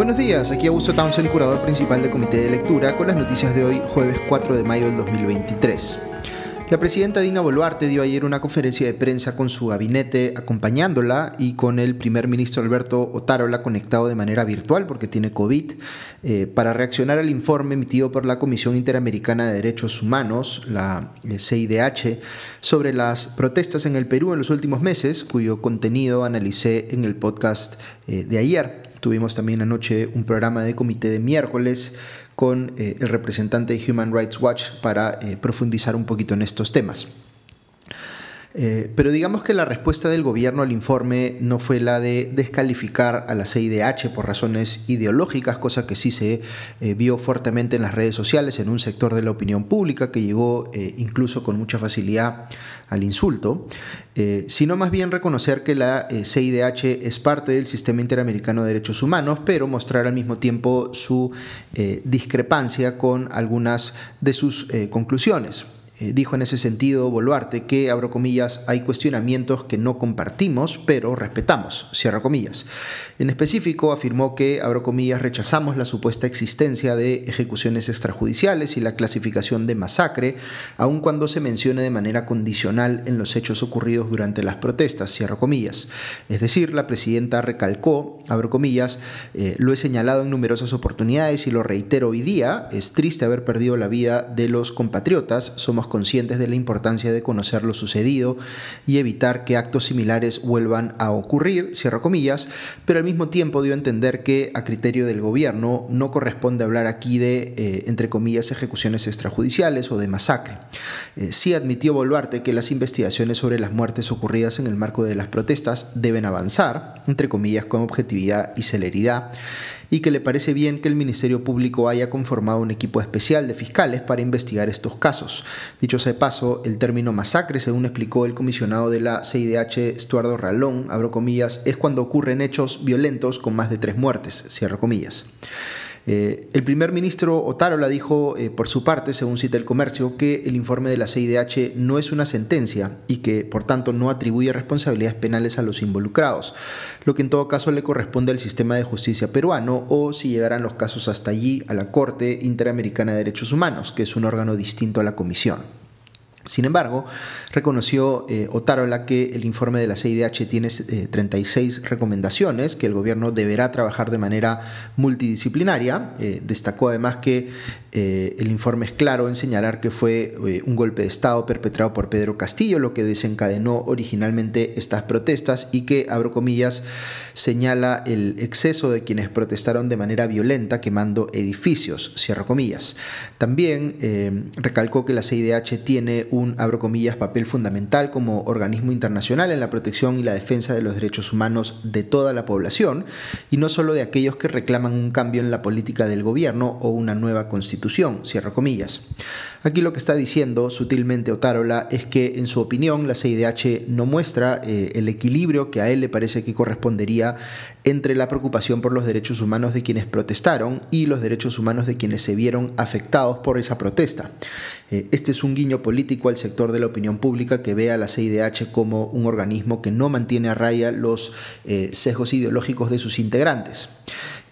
Buenos días, aquí Augusto Townsend, curador principal del Comité de Lectura, con las noticias de hoy, jueves 4 de mayo del 2023. La presidenta Dina Boluarte dio ayer una conferencia de prensa con su gabinete acompañándola y con el primer ministro Alberto Otárola conectado de manera virtual porque tiene COVID eh, para reaccionar al informe emitido por la Comisión Interamericana de Derechos Humanos, la CIDH, eh, sobre las protestas en el Perú en los últimos meses, cuyo contenido analicé en el podcast eh, de ayer. Tuvimos también anoche un programa de comité de miércoles con eh, el representante de Human Rights Watch para eh, profundizar un poquito en estos temas. Eh, pero digamos que la respuesta del gobierno al informe no fue la de descalificar a la CIDH por razones ideológicas, cosa que sí se eh, vio fuertemente en las redes sociales, en un sector de la opinión pública que llegó eh, incluso con mucha facilidad al insulto, sino más bien reconocer que la CIDH es parte del sistema interamericano de derechos humanos, pero mostrar al mismo tiempo su discrepancia con algunas de sus conclusiones. Eh, dijo en ese sentido Boluarte que, abro comillas, hay cuestionamientos que no compartimos, pero respetamos, cierra comillas. En específico, afirmó que, abro comillas, rechazamos la supuesta existencia de ejecuciones extrajudiciales y la clasificación de masacre, aun cuando se mencione de manera condicional en los hechos ocurridos durante las protestas, cierro comillas. Es decir, la presidenta recalcó, abro comillas, eh, lo he señalado en numerosas oportunidades y lo reitero hoy día, es triste haber perdido la vida de los compatriotas, somos conscientes de la importancia de conocer lo sucedido y evitar que actos similares vuelvan a ocurrir, cierro comillas, pero al mismo tiempo dio a entender que a criterio del gobierno no corresponde hablar aquí de, eh, entre comillas, ejecuciones extrajudiciales o de masacre. Eh, sí admitió Boluarte que las investigaciones sobre las muertes ocurridas en el marco de las protestas deben avanzar, entre comillas, con objetividad y celeridad y que le parece bien que el Ministerio Público haya conformado un equipo especial de fiscales para investigar estos casos. Dicho sea de paso, el término masacre, según explicó el comisionado de la CIDH, Estuardo Ralón, abro comillas, es cuando ocurren hechos violentos con más de tres muertes, cierro comillas. Eh, el primer ministro Otárola dijo, eh, por su parte, según cita el comercio, que el informe de la CIDH no es una sentencia y que, por tanto, no atribuye responsabilidades penales a los involucrados, lo que en todo caso le corresponde al sistema de justicia peruano o, si llegaran los casos hasta allí, a la Corte Interamericana de Derechos Humanos, que es un órgano distinto a la Comisión. Sin embargo, reconoció eh, Otárola que el informe de la CIDH tiene 36 eh, recomendaciones, que el gobierno deberá trabajar de manera multidisciplinaria. Eh, destacó además que el informe es claro en señalar que fue un golpe de Estado perpetrado por Pedro Castillo, lo que desencadenó originalmente estas protestas y que, abro comillas, señala el exceso de quienes protestaron de manera violenta quemando edificios, comillas. También recalcó que la CIDH tiene un, abro comillas, papel fundamental como organismo internacional en la protección y la defensa de los derechos humanos de toda la población, y no solo de aquellos que reclaman un cambio en la política del gobierno o una nueva constitución, comillas. Aquí lo que está diciendo sutilmente Otárola es que, en su opinión, la CIDH no muestra eh, el equilibrio que a él le parece que correspondería entre la preocupación por los derechos humanos de quienes protestaron y los derechos humanos de quienes se vieron afectados por esa protesta. Eh, este es un guiño político al sector de la opinión pública que ve a la CIDH como un organismo que no mantiene a raya los eh, sesgos ideológicos de sus integrantes.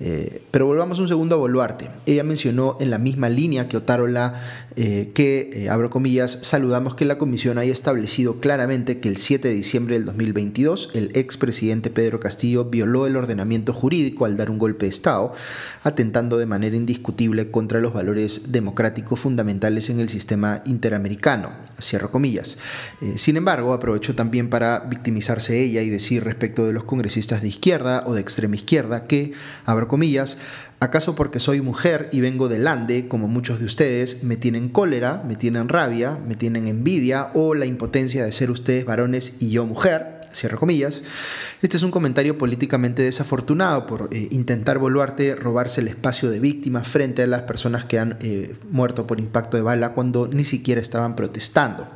Eh, pero volvamos un segundo a Boluarte. Ella mencionó en la misma línea que Otárola eh, que, eh, abro comillas, saludamos que la comisión haya establecido claramente que el 7 de diciembre del 2022 el expresidente Pedro Castillo violó el ordenamiento jurídico al dar un golpe de Estado, atentando de manera indiscutible contra los valores democráticos fundamentales en el sistema interamericano. Cierro comillas. sin embargo, aprovechó también para victimizarse ella y decir respecto de los congresistas de izquierda o de extrema izquierda que, abro comillas, ¿acaso porque soy mujer y vengo del Ande, como muchos de ustedes, me tienen cólera, me tienen rabia, me tienen envidia o la impotencia de ser ustedes varones y yo mujer? Comillas. Este es un comentario políticamente desafortunado por eh, intentar Boluarte robarse el espacio de víctima frente a las personas que han eh, muerto por impacto de bala cuando ni siquiera estaban protestando.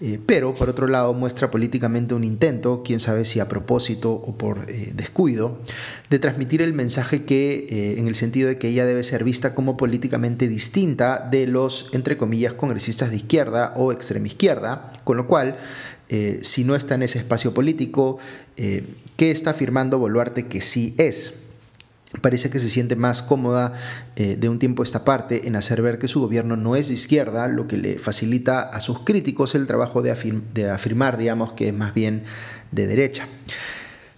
Eh, pero por otro lado muestra políticamente un intento, quién sabe si a propósito o por eh, descuido, de transmitir el mensaje que, eh, en el sentido de que ella debe ser vista como políticamente distinta de los, entre comillas, congresistas de izquierda o extrema izquierda, con lo cual, si no está en ese espacio político, ¿qué está afirmando Boluarte que sí es? Parece que se siente más cómoda eh, de un tiempo a esta parte en hacer ver que su gobierno no es de izquierda, lo que le facilita a sus críticos el trabajo de, de afirmar, digamos, que es más bien de derecha.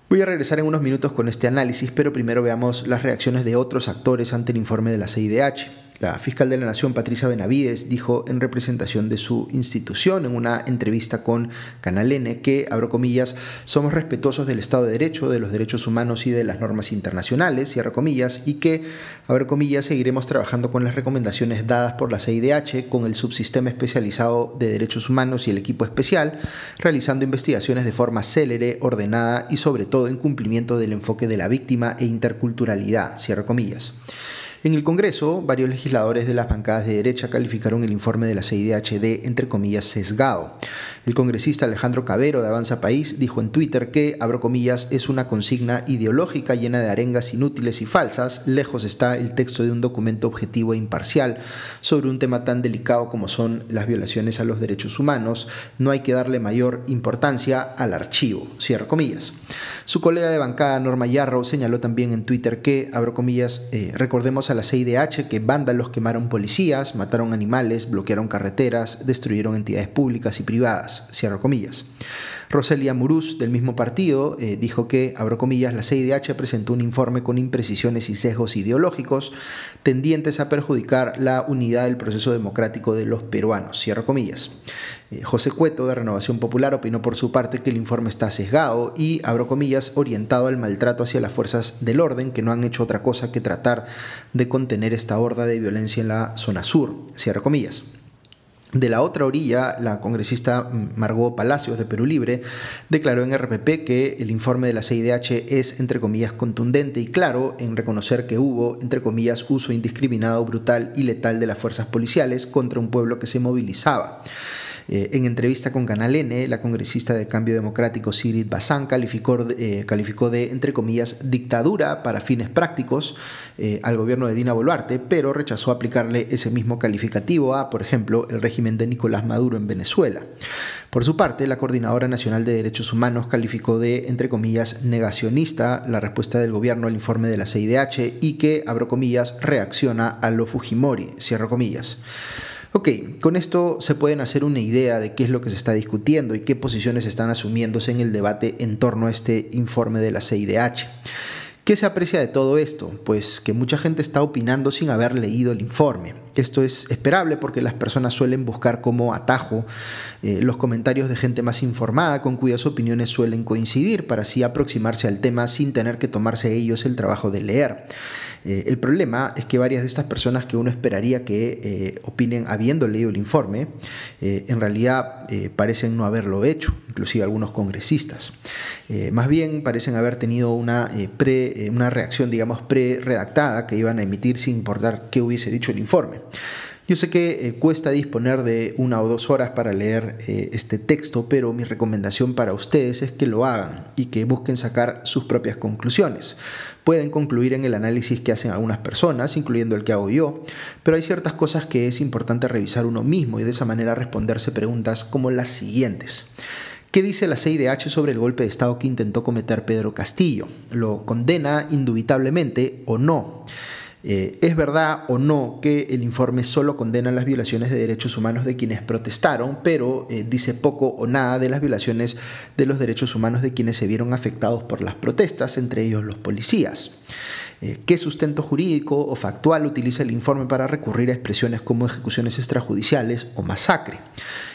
Voy a regresar en unos minutos con este análisis, pero primero veamos las reacciones de otros actores ante el informe de la CIDH. La fiscal de la Nación, Patricia Benavides, dijo en representación de su institución en una entrevista con Canal N que, abro comillas, somos respetuosos del Estado de Derecho, de los derechos humanos y de las normas internacionales, comillas, y que, abro comillas, seguiremos trabajando con las recomendaciones dadas por la CIDH, con el subsistema especializado de derechos humanos y el equipo especial, realizando investigaciones de forma célere, ordenada y sobre todo en cumplimiento del enfoque de la víctima e interculturalidad, cierro comillas. En el Congreso, varios legisladores de las bancadas de derecha calificaron el informe de la CIDH de, entre comillas, sesgado. El congresista Alejandro Cabero de Avanza País dijo en Twitter que, abro comillas, es una consigna ideológica llena de arengas inútiles y falsas. Lejos está el texto de un documento objetivo e imparcial sobre un tema tan delicado como son las violaciones a los derechos humanos. No hay que darle mayor importancia al archivo. Cierro comillas. Su colega de bancada, Norma Yarrow, señaló también en Twitter que, abro comillas, eh, recordemos a la CIDH que vándalos quemaron policías, mataron animales, bloquearon carreteras, destruyeron entidades públicas y privadas, comillas. Roselia Muruz, del mismo partido, eh, dijo que, abro comillas, la CIDH presentó un informe con imprecisiones y sesgos ideológicos tendientes a perjudicar la unidad del proceso democrático de los peruanos, comillas. Eh, José Cueto, de Renovación Popular, opinó por su parte que el informe está sesgado y, abro comillas, orientado al maltrato hacia las fuerzas del orden que no han hecho otra cosa que tratar de contener esta horda de violencia en la zona sur, cierro comillas. De la otra orilla, la congresista Margot Palacios de Perú Libre declaró en RPP que el informe de la CIDH es, entre comillas, contundente y claro en reconocer que hubo, entre comillas, uso indiscriminado, brutal y letal de las fuerzas policiales contra un pueblo que se movilizaba. Eh, en entrevista con Canal N, la congresista de Cambio Democrático Sirit Bazán calificó, eh, calificó de, entre comillas, dictadura para fines prácticos eh, al gobierno de Dina Boluarte, pero rechazó aplicarle ese mismo calificativo a, por ejemplo, el régimen de Nicolás Maduro en Venezuela. Por su parte, la Coordinadora Nacional de Derechos Humanos calificó de, entre comillas, negacionista la respuesta del gobierno al informe de la CIDH y que, abro comillas, reacciona a lo Fujimori, cierro comillas. Ok, con esto se pueden hacer una idea de qué es lo que se está discutiendo y qué posiciones están asumiéndose en el debate en torno a este informe de la CIDH. ¿Qué se aprecia de todo esto? Pues que mucha gente está opinando sin haber leído el informe. Esto es esperable porque las personas suelen buscar como atajo eh, los comentarios de gente más informada con cuyas opiniones suelen coincidir para así aproximarse al tema sin tener que tomarse ellos el trabajo de leer. Eh, el problema es que varias de estas personas que uno esperaría que eh, opinen habiendo leído el informe, en realidad parecen no haberlo hecho, inclusive algunos congresistas. más bien parecen haber tenido una, pre, una reacción, digamos, pre-redactada que iban a emitir sin importar qué hubiese dicho el informe. Yo sé que eh, cuesta disponer de una o dos horas para leer eh, este texto, pero mi recomendación para ustedes es que lo hagan y que busquen sacar sus propias conclusiones. Pueden concluir en el análisis que hacen algunas personas, incluyendo el que hago yo, pero hay ciertas cosas que es importante revisar uno mismo y de esa manera responderse preguntas como las siguientes. ¿Qué dice la CIDH sobre el golpe de Estado que intentó cometer Pedro Castillo? ¿Lo condena indubitablemente o no? Eh, ¿Es verdad o no que el informe solo condena las violaciones de derechos humanos de quienes protestaron, pero eh, dice poco o nada de las violaciones de los derechos humanos de quienes se vieron afectados por las protestas, entre ellos los policías? Eh, ¿Qué sustento jurídico o factual utiliza el informe para recurrir a expresiones como ejecuciones extrajudiciales o masacre?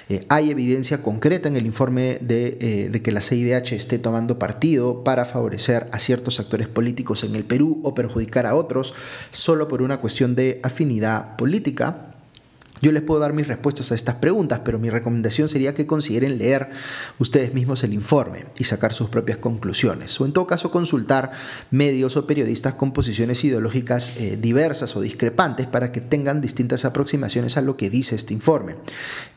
Eh, ¿Hay evidencia concreta en el informe de, eh, de, que la CIDH esté tomando partido para favorecer a ciertos actores políticos en el Perú o perjudicar a otros solo por una cuestión de afinidad política? Yo les puedo dar mis respuestas a estas preguntas, pero mi recomendación sería que consideren leer ustedes mismos el informe y sacar sus propias conclusiones, o en todo caso consultar medios o periodistas con posiciones ideológicas eh, diversas o discrepantes para que tengan distintas aproximaciones a lo que dice este informe.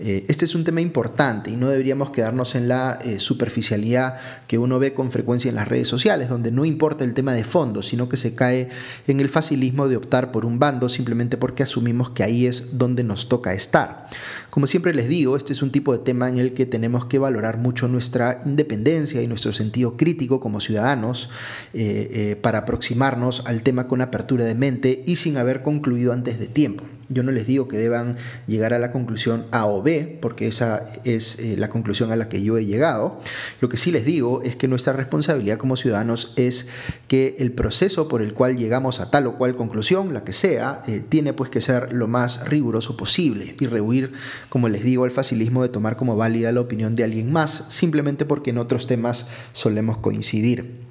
Eh, este es un tema importante y no deberíamos quedarnos en la eh, superficialidad que uno ve con frecuencia en las redes sociales, donde no importa el tema de fondo, sino que se cae en el facilismo de optar por un bando simplemente porque asumimos que ahí es donde nos toca toca estar. Como siempre les digo, este es un tipo de tema en el que tenemos que valorar mucho nuestra independencia y nuestro sentido crítico como ciudadanos eh, eh, para aproximarnos al tema con apertura de mente y sin haber concluido antes de tiempo. Yo no les digo que deban llegar a la conclusión A o B, porque esa es eh, la conclusión a la que yo he llegado. Lo que sí les digo es que nuestra responsabilidad como ciudadanos es que el proceso por el cual llegamos a tal o cual conclusión, la que sea, eh, tiene pues que ser lo más riguroso posible y rehuir, como les digo, el facilismo de tomar como válida la opinión de alguien más, simplemente porque en otros temas solemos coincidir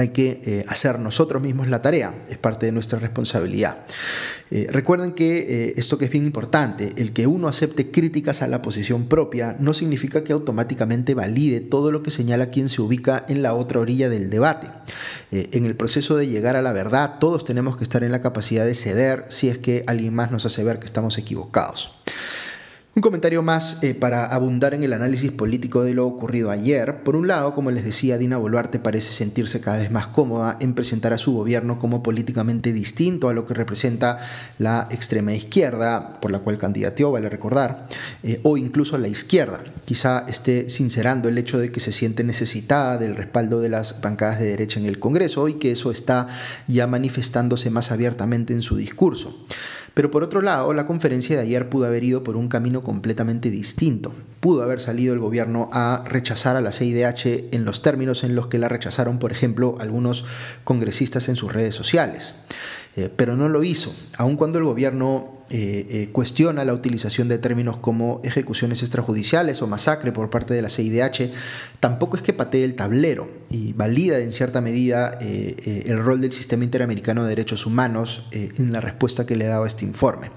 hay que eh, hacer nosotros mismos la tarea, es parte de nuestra responsabilidad. Eh, recuerden que eh, esto que es bien importante, el que uno acepte críticas a la posición propia no significa que automáticamente valide todo lo que señala quien se ubica en la otra orilla del debate. en el proceso de llegar a la verdad, todos tenemos que estar en la capacidad de ceder si es que alguien más nos hace ver que estamos equivocados. Un comentario más eh, para abundar en el análisis político de lo ocurrido ayer. Por un lado, como les decía, Dina Boluarte parece sentirse cada vez más cómoda en presentar a su gobierno como políticamente distinto a lo que representa la extrema izquierda, por la cual candidateó, vale recordar, eh, o incluso la izquierda. Quizá esté sincerando el hecho de que se siente necesitada del respaldo de las bancadas de derecha en el Congreso y que eso está ya manifestándose más abiertamente en su discurso. Pero por otro lado, la conferencia de ayer pudo haber ido por un camino completamente distinto. Pudo haber salido el gobierno a rechazar a la CIDH en los términos en los que la rechazaron, por ejemplo, algunos congresistas en sus redes sociales. Eh, pero no lo hizo, aun cuando el gobierno eh, eh, cuestiona la utilización de términos como ejecuciones extrajudiciales o masacre por parte de la CIDH, tampoco es que patee el tablero y valida en cierta medida eh, el rol del Sistema Interamericano de Derechos Humanos en la respuesta que le ha dado a este informe.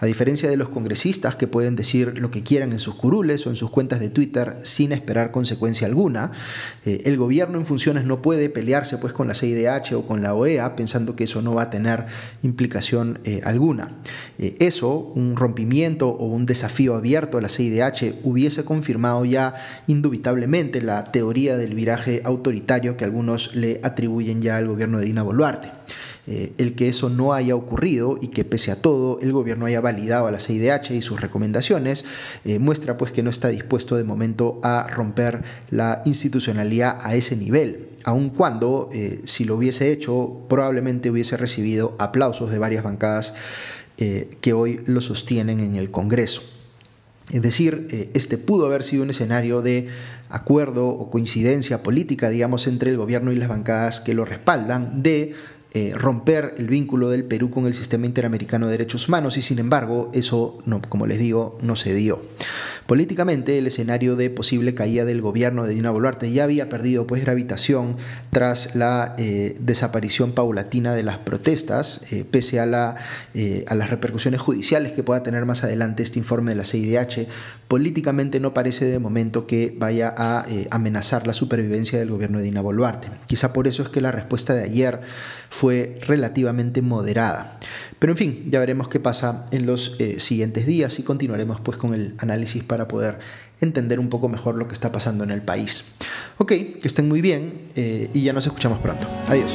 A diferencia de los congresistas que pueden decir lo que quieran en sus curules o en sus cuentas de Twitter sin esperar consecuencia alguna, el gobierno en funciones no puede pelearse pues con la CIDH o con la OEA pensando que eso no va a tener implicación alguna eso, un rompimiento o un desafío abierto a la CIDH, hubiese confirmado ya indubitablemente la teoría del viraje autoritario que algunos le atribuyen ya al gobierno de Dina Boluarte. Eh, el que eso no haya ocurrido y que pese a todo el gobierno haya validado a la CIDH y sus recomendaciones, eh, muestra pues que no está dispuesto de momento a romper la institucionalidad a ese nivel aun cuando eh, si lo hubiese hecho probablemente hubiese recibido aplausos de varias bancadas eh, que hoy lo sostienen en el Congreso. Es decir, eh, este pudo haber sido un escenario de acuerdo o coincidencia política, digamos, entre el gobierno y las bancadas que lo respaldan, de eh, romper el vínculo del Perú con el sistema interamericano de derechos humanos y sin embargo eso, como les digo, no se dio. Políticamente, el escenario de posible caída del gobierno de Dina Boluarte ya había perdido pues gravitación tras la eh, desaparición paulatina de las protestas, eh, pese a, la, eh, a las repercusiones judiciales que pueda tener más adelante este informe de la CIDH. Políticamente no parece de momento que vaya a amenazar la supervivencia del gobierno de Dina Boluarte. Quizá por eso es que la respuesta de ayer fue relativamente moderada. Pero en fin, ya veremos qué pasa en los siguientes días y continuaremos pues con el análisis para poder entender un poco mejor lo que está pasando en el país. Ok, que estén muy bien eh, y ya nos escuchamos pronto. Adiós.